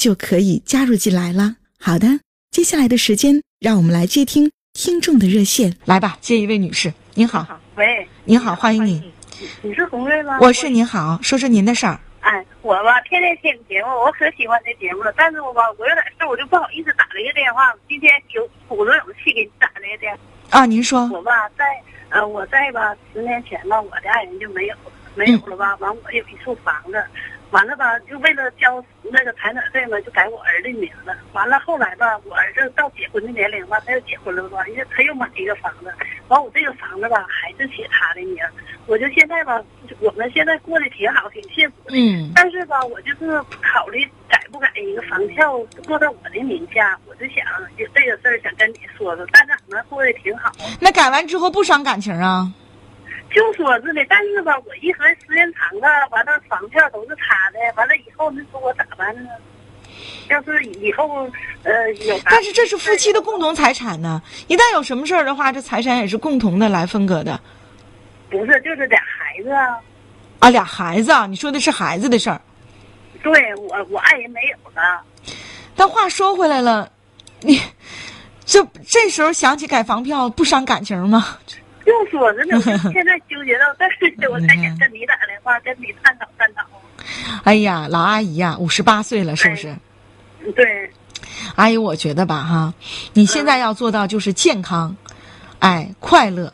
就可以加入进来了。好的，接下来的时间，让我们来接听听众的热线。来吧，接一位女士，您好。喂，您好，欢迎你。你是红瑞吗？我是，您好，说说您的事儿。哎，我吧，天天听节目，我可喜欢这节目了。但是我吧，我有点事，我就不好意思打这个电话。今天有鼓着勇气给你打这个电话。啊，您说。我吧，在呃，我在吧，十年前吧，我的爱人就没有没有了吧？完，我有一处房子。完了吧，就为了交那个财产税嘛，就改我儿子名字。完了后来吧，我儿子到结婚的年龄吧，他又结婚了吧，人家他又买一个房子。完我这个房子吧，还是写他的名。我就现在吧，我们现在过得挺好，挺幸福的。嗯。但是吧，我就是考虑改不改一个房票过到我的名下，我就想就这个事儿想跟你说说。但是俺们过得挺好。那改完之后不伤感情啊？就说是的，但是吧，我一合计时间长了，完了房票都是他的，完了以后你说我咋办呢？要是以后呃有，但是这是夫妻的共同财产呢，一旦有什么事儿的话，这财产也是共同的来分割的。不是，就是俩孩子啊。啊，俩孩子啊，你说的是孩子的事儿。对我，我爱人没有了。但话说回来了，你这这时候想起改房票，不伤感情吗？就说着呢，现在纠结到这儿，我才想跟你打电话，跟你探讨探讨。哎呀，老阿姨呀，五十八岁了，是不是？对。阿姨，我觉得吧，哈，你现在要做到就是健康，哎，快乐，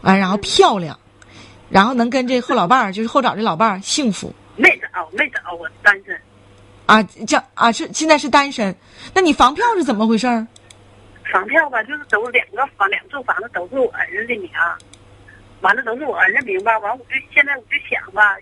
完然后漂亮，然后能跟这后老伴儿，就是后找这老伴儿幸福。没找，没找，我单身。啊，这啊是现在是单身，那你房票是怎么回事儿？房票吧，就是都两个房，两处房子都是我儿子的名，完了都是我儿子名吧。完，我就现在我就想吧，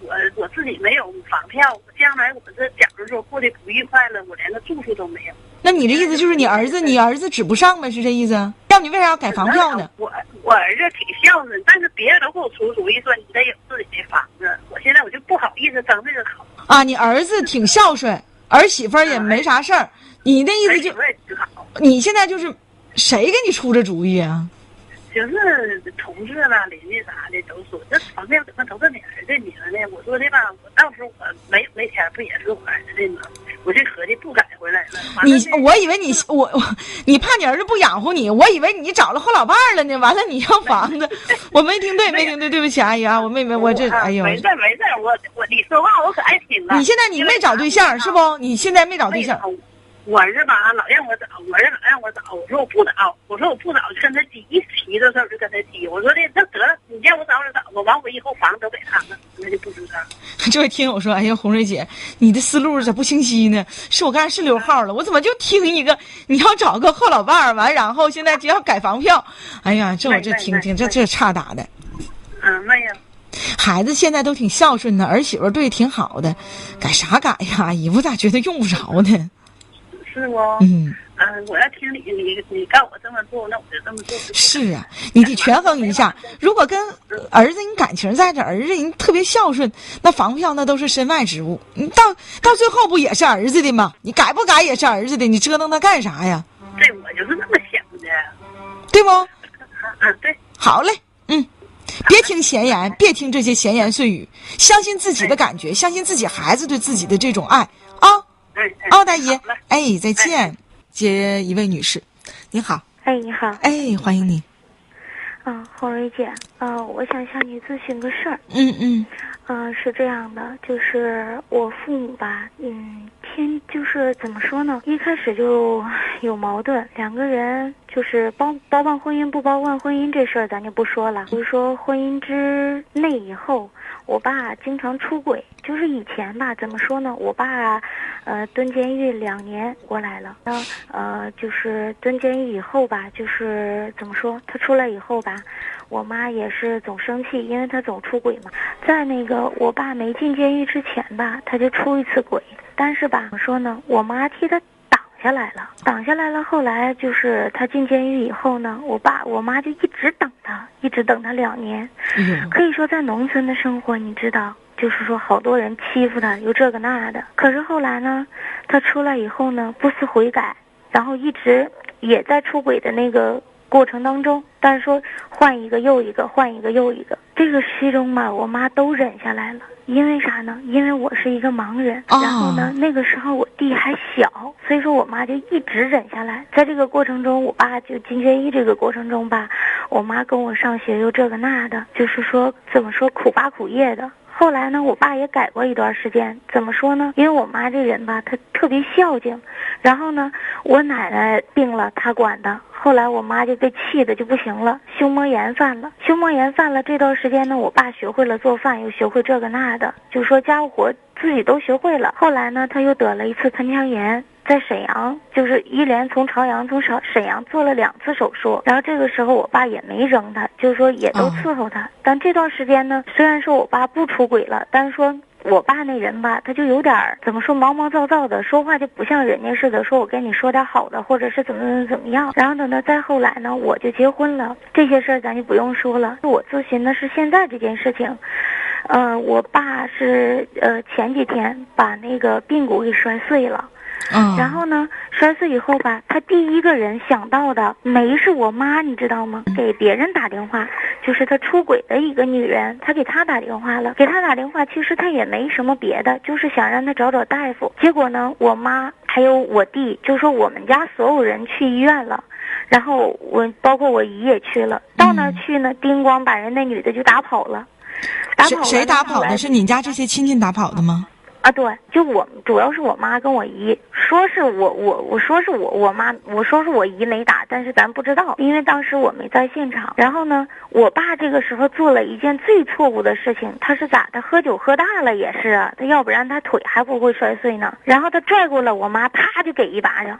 我我自己没有房票，将来我这假如说过得不愉快了，我连个住处都没有。那你的意思就是你儿子，你儿子指不上呗？是这意思？要你为啥要改房票呢？我我儿子挺孝顺，但是别人都给我出主意说你得有自己的房子，我现在我就不好意思争这个口。啊，你儿子挺孝顺，儿媳妇也没啥事儿，你的意思就。你现在就是，谁给你出这主意啊？就是同事啦、邻居啥的都说，这房子怎么都是你儿子名呢？我说的吧，我到时候我没有那天不也是我儿子的吗？我这合计不改回来了。你我以为你我我，你怕你儿子不养活你，我以为你找了后老伴儿了呢。完了你要房子，我没听对，没听对，对不起阿姨啊，我妹妹，我这哎呦。没事没事，我我你说话我可爱听了。你现在你没找对象是不？你现在没找对象。我儿子吧，老让我找，我儿子老让我找，我说我不找，我说我不找，就跟他急，一提这事儿就跟他急。我说的那得了，你让我找就找，我完我以后房都给他们，那就不知道。这位听友说：“哎呀，红瑞姐，你的思路咋不清晰呢？是我刚才是溜号了，我怎么就听一个你要找个后老伴儿完，然后现在就要改房票？哎呀，这我这听听，这这差打的。嗯，没有。孩子现在都挺孝顺的，儿媳妇对挺好的，改啥改呀？姨夫咋觉得用不着呢？”是不？嗯嗯，我要听你，你你告我这么做，那我就这么做。是啊，你得权衡一下。如果跟儿子你感情在这，儿子人特别孝顺，那房票那都是身外之物。你到到最后不也是儿子的吗？你改不改也是儿子的，你折腾他干啥呀？对，我就是这么想的，对不？嗯，对。好嘞，嗯，别听闲言，别听这些闲言碎语，相信自己的感觉，相信自己孩子对自己的这种爱啊。哦，大姨，哎，再见。接一位女士，你好。哎，你好。哎，欢迎你。嗯，红蕊姐，嗯，我想向你咨询个事儿。嗯嗯。嗯，是这样的，就是我父母吧，嗯，天就就是怎么说呢？一开始就 有矛盾，两个人就是包包办婚姻不包办婚姻这事儿，咱就不说了。比如说婚姻之内以后，我爸经常出轨，就是以前吧，怎么说呢？我爸，呃，蹲监狱两年过来了，那呃，就是蹲监狱以后吧，就是怎么说？他出来以后吧。我妈也是总生气，因为他总出轨嘛。在那个我爸没进监狱之前吧，他就出一次轨。但是吧，怎么说呢？我妈替他挡下来了，挡下来了。后来就是他进监狱以后呢，我爸我妈就一直等他，一直等他两年。可以说在农村的生活，你知道，就是说好多人欺负他，又这个那的。可是后来呢，他出来以后呢，不思悔改，然后一直也在出轨的那个。过程当中，但是说换一个又一个，换一个又一个，这个其中嘛，我妈都忍下来了。因为啥呢？因为我是一个盲人，然后呢，那个时候我弟还小，所以说我妈就一直忍下来。在这个过程中，我爸就进监狱这个过程中吧，我妈跟我上学又这个那的，就是说怎么说苦巴苦业的。后来呢，我爸也改过一段时间。怎么说呢？因为我妈这人吧，她特别孝敬。然后呢，我奶奶病了，她管的。后来我妈就被气的就不行了，胸膜炎犯了。胸膜炎犯了这段时间呢，我爸学会了做饭，又学会这个那的，就说家务活自己都学会了。后来呢，他又得了一次盆腔炎。在沈阳，就是一连从朝阳从沈沈阳做了两次手术，然后这个时候我爸也没扔他，就是说也都伺候他。但这段时间呢，虽然说我爸不出轨了，但是说我爸那人吧，他就有点怎么说毛毛躁躁的，说话就不像人家似的。说我跟你说点好的，或者是怎么怎么怎么样。然后等到再后来呢，我就结婚了，这些事儿咱就不用说了。我咨询的是现在这件事情，呃，我爸是呃前几天把那个髌骨给摔碎了。然后呢，摔碎以后吧，他第一个人想到的没是我妈，你知道吗？给别人打电话，就是他出轨的一个女人，他给他打电话了。给他打电话，其实他也没什么别的，就是想让他找找大夫。结果呢，我妈还有我弟，就说我们家所有人去医院了，然后我包括我姨也去了。到那儿去呢，叮咣把人那女的就打跑了。谁谁打跑的？是你家这些亲戚打跑的吗？啊，对，就我主要是我妈跟我姨说是我我我说是我我妈我说是我姨没打，但是咱不知道，因为当时我没在现场。然后呢，我爸这个时候做了一件最错误的事情，他是咋的？喝酒喝大了也是啊，他要不然他腿还不会摔碎呢。然后他拽过了我妈，啪就给一巴掌，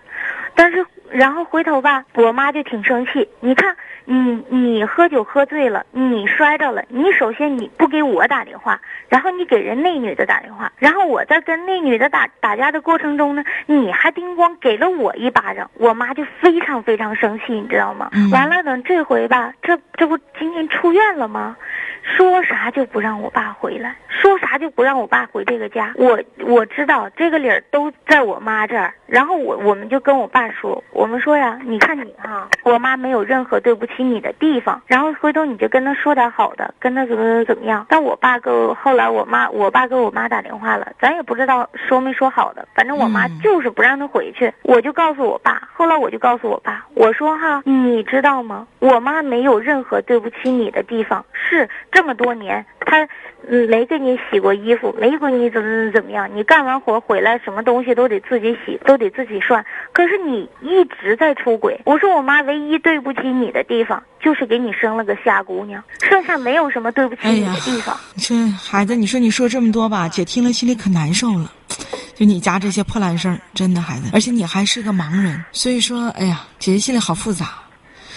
但是然后回头吧，我妈就挺生气，你看。你你喝酒喝醉了，你摔着了。你首先你不给我打电话，然后你给人那女的打电话，然后我在跟那女的打打架的过程中呢，你还叮咣给了我一巴掌，我妈就非常非常生气，你知道吗？完了等这回吧，这这不今天出院了吗？说啥就不让我爸回来，说啥就不让我爸回这个家。我我知道这个理儿都在我妈这儿，然后我我们就跟我爸说，我们说呀，你看你哈，我妈没有任何对不起你的地方，然后回头你就跟他说点好的，跟他怎么怎么样。但我爸跟后来我妈，我爸跟我妈打电话了，咱也不知道说没说好的，反正我妈就是不让他回去。我就告诉我爸，后来我就告诉我爸，我说哈，你知道吗？我妈没有任何对不起你的地方，是。这么多年，他没给你洗过衣服，没给你怎么怎么样。你干完活回来，什么东西都得自己洗，都得自己涮。可是你一直在出轨。我说我妈唯一对不起你的地方，就是给你生了个瞎姑娘，剩下没有什么对不起你的地方。这孩子，你说你说这么多吧，姐听了心里可难受了。就你家这些破烂事儿，真的孩子，而且你还是个盲人，所以说，哎呀，姐姐心里好复杂。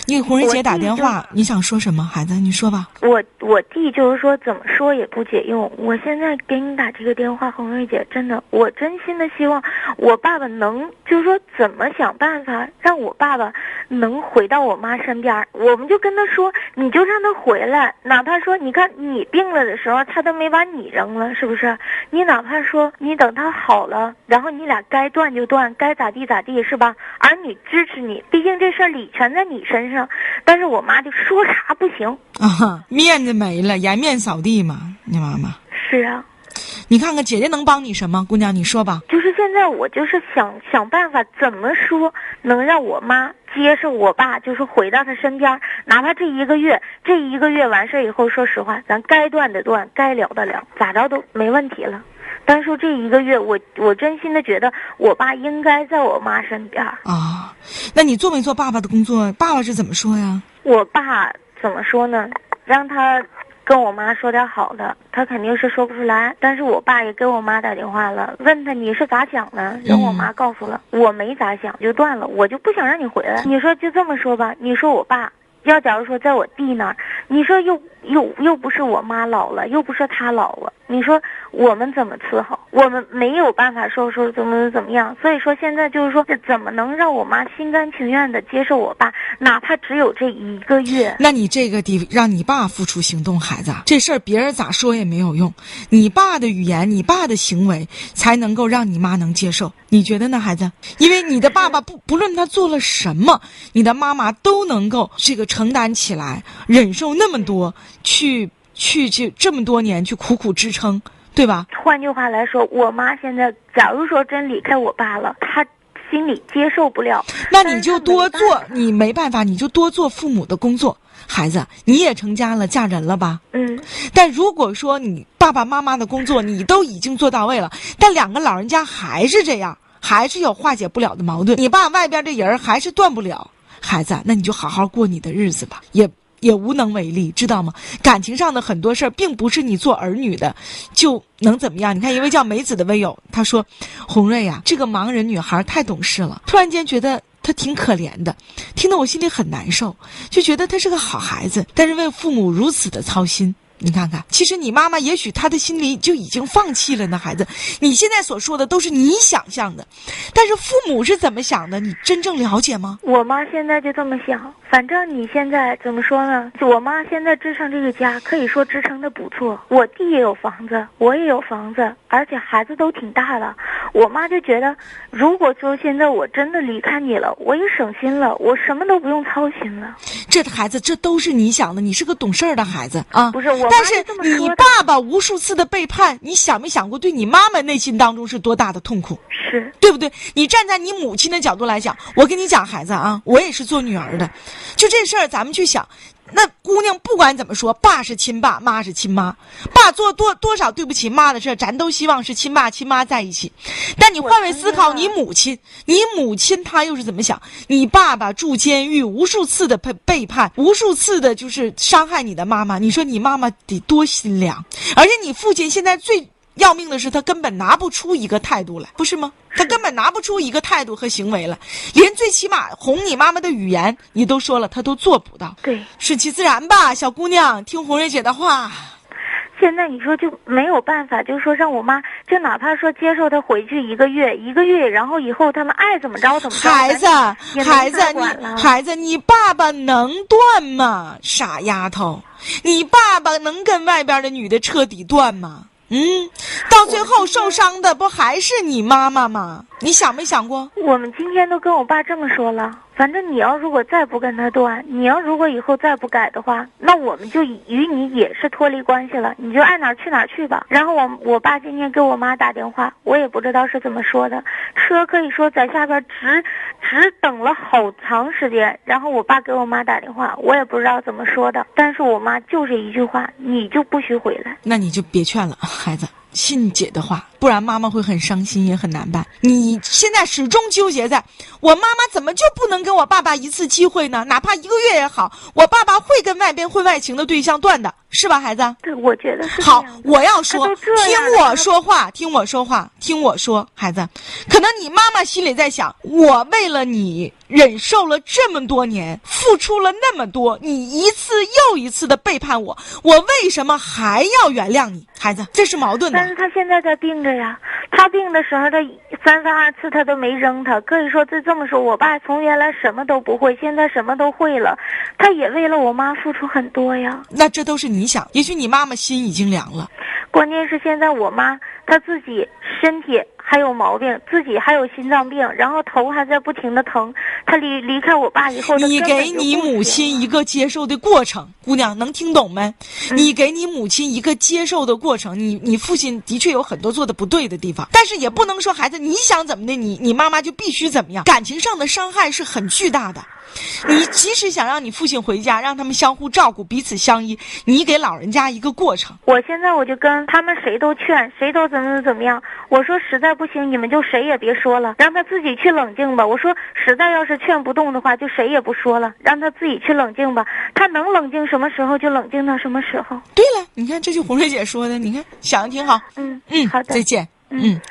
你给红瑞姐打电话，你想说什么，孩子？你说吧。我我弟就是说怎么说也不解用。我现在给你打这个电话，红瑞姐，真的，我真心的希望我爸爸能，就是说怎么想办法让我爸爸能回到我妈身边。我们就跟他说，你就让他回来，哪怕说你看你病了的时候，他都没把你扔了，是不是？你哪怕说你等他好了，然后你俩该断就断，该咋地咋地，是吧？儿女支持你，毕竟这事儿理全在你身上。但是我妈就说啥不行啊，面子没了，颜面扫地嘛。你妈妈是啊，你看看姐姐能帮你什么？姑娘，你说吧。就是现在我就是想想办法，怎么说能让我妈接受我爸，就是回到他身边，哪怕这一个月，这一个月完事以后，说实话，咱该断的断，该了的了，咋着都没问题了。但是这一个月，我我真心的觉得我爸应该在我妈身边。啊，那你做没做爸爸的工作？爸爸是怎么说呀？我爸怎么说呢？让他跟我妈说点好的，他肯定是说不出来。但是我爸也给我妈打电话了，问他你是咋想的？然后我妈告诉了，我没咋想，就断了。我就不想让你回来。你说就这么说吧，你说我爸要假如说在我弟那儿，你说又又又不是我妈老了，又不是他老了，你说我们怎么伺候？我们没有办法说说怎么怎么样。所以说现在就是说，怎么能让我妈心甘情愿的接受我爸，哪怕只有这一个月？那你这个得让你爸付出行动，孩子，这事儿别人咋说也没有用，你爸的语言，你爸的行为才能够让你妈能接受。你觉得呢，孩子？因为你的爸爸不不论他做了什么，你的妈妈都能够这个承担起来，忍受那么多，去去去这么多年去苦苦支撑，对吧？换句话来说，我妈现在假如说真离开我爸了，她心里接受不了。那你就多做你没办法，你就多做父母的工作。孩子，你也成家了，嫁人了吧？嗯，但如果说你爸爸妈妈的工作你都已经做到位了，但两个老人家还是这样，还是有化解不了的矛盾，你爸外边这人还是断不了。孩子，那你就好好过你的日子吧，也也无能为力，知道吗？感情上的很多事儿，并不是你做儿女的就能怎么样。你看，一位叫梅子的微友，他说：“红瑞呀、这个盲人女孩太懂事了，突然间觉得。”她挺可怜的，听得我心里很难受，就觉得她是个好孩子，但是为父母如此的操心。你看看，其实你妈妈也许她的心里就已经放弃了呢，孩子。你现在所说的都是你想象的，但是父母是怎么想的，你真正了解吗？我妈现在就这么想。反正你现在怎么说呢？我妈现在支撑这个家，可以说支撑的不错。我弟也有房子，我也有房子，而且孩子都挺大了。我妈就觉得，如果说现在我真的离开你了，我也省心了，我什么都不用操心了。这孩子，这都是你想的，你是个懂事儿的孩子啊。不是我妈但是你爸爸无数次的背叛，你想没想过对你妈妈内心当中是多大的痛苦？是，对不对？你站在你母亲的角度来讲，我跟你讲，孩子啊，我也是做女儿的，就这事儿，咱们去想。那姑娘不管怎么说，爸是亲爸，妈是亲妈，爸做多多少对不起妈的事儿，咱都希望是亲爸亲妈在一起。但你换位思考，你母亲，你母亲她又是怎么想？你爸爸住监狱，无数次的背背叛，无数次的就是伤害你的妈妈，你说你妈妈得多心凉？而且你父亲现在最。要命的是，他根本拿不出一个态度来，不是吗？他根本拿不出一个态度和行为来，连最起码哄你妈妈的语言，你都说了，他都做不到。对。顺其自然吧，小姑娘，听红瑞姐的话。现在你说就没有办法，就说让我妈，就哪怕说接受她回去一个月，一个月，然后以后他们爱怎么着怎么着。孩子孩子你孩子，你爸爸能断吗？傻丫头，你爸爸能跟外边的女的彻底断吗？嗯，到最后受伤的不还是你妈妈吗？你想没想过？我们今天都跟我爸这么说了，反正你要如果再不跟他断，你要如果以后再不改的话，那我们就与你也是脱离关系了，你就爱哪儿去哪儿去吧。然后我我爸今天给我妈打电话，我也不知道是怎么说的，车可以说在下边直直等了好长时间，然后我爸给我妈打电话，我也不知道怎么说的，但是我妈就是一句话，你就不许回来。那你就别劝了，孩子，信姐的话，不然妈妈会很伤心，也很难办。你现在始终纠结在，我妈妈怎么就不能给我爸爸一次机会呢？哪怕一个月也好，我爸爸会跟外边婚外情的对象断的，是吧，孩子？对，我觉得是好我要说，听我说话，听我说话，听我说，孩子，可能你妈妈心里在想，我为了你忍受了这么多年，付出了那么多，你一次又一次的背叛我，我为什么还要原谅你？孩子，这是矛盾的。但是他现在在病着呀，他病的时候，他三番二次他都没扔他。可以说，就这么说，我爸从原来什么都不会，现在什么都会了，他也为了我妈付出很多呀。那这都是你想，也许你妈妈心已经凉了。关键是现在我妈她自己身体还有毛病，自己还有心脏病，然后头还在不停的疼。他离离开我爸以后，你给你母亲一个接受的过程，姑娘能听懂没？嗯你给你母亲一个接受的过程，你你父亲的确有很多做的不对的地方，但是也不能说孩子你想怎么的，你你妈妈就必须怎么样。感情上的伤害是很巨大的，你即使想让你父亲回家，让他们相互照顾、彼此相依，你给老人家一个过程。我现在我就跟他们谁都劝，谁都怎么怎么样。我说实在不行，你们就谁也别说了，让他自己去冷静吧。我说实在要是劝不动的话，就谁也不说了，让他自己去冷静吧。他能冷静什么时候就冷静到什么时候。对了，你看这就红瑞姐说的，你看想的挺好。嗯嗯，好的，再见。嗯嗯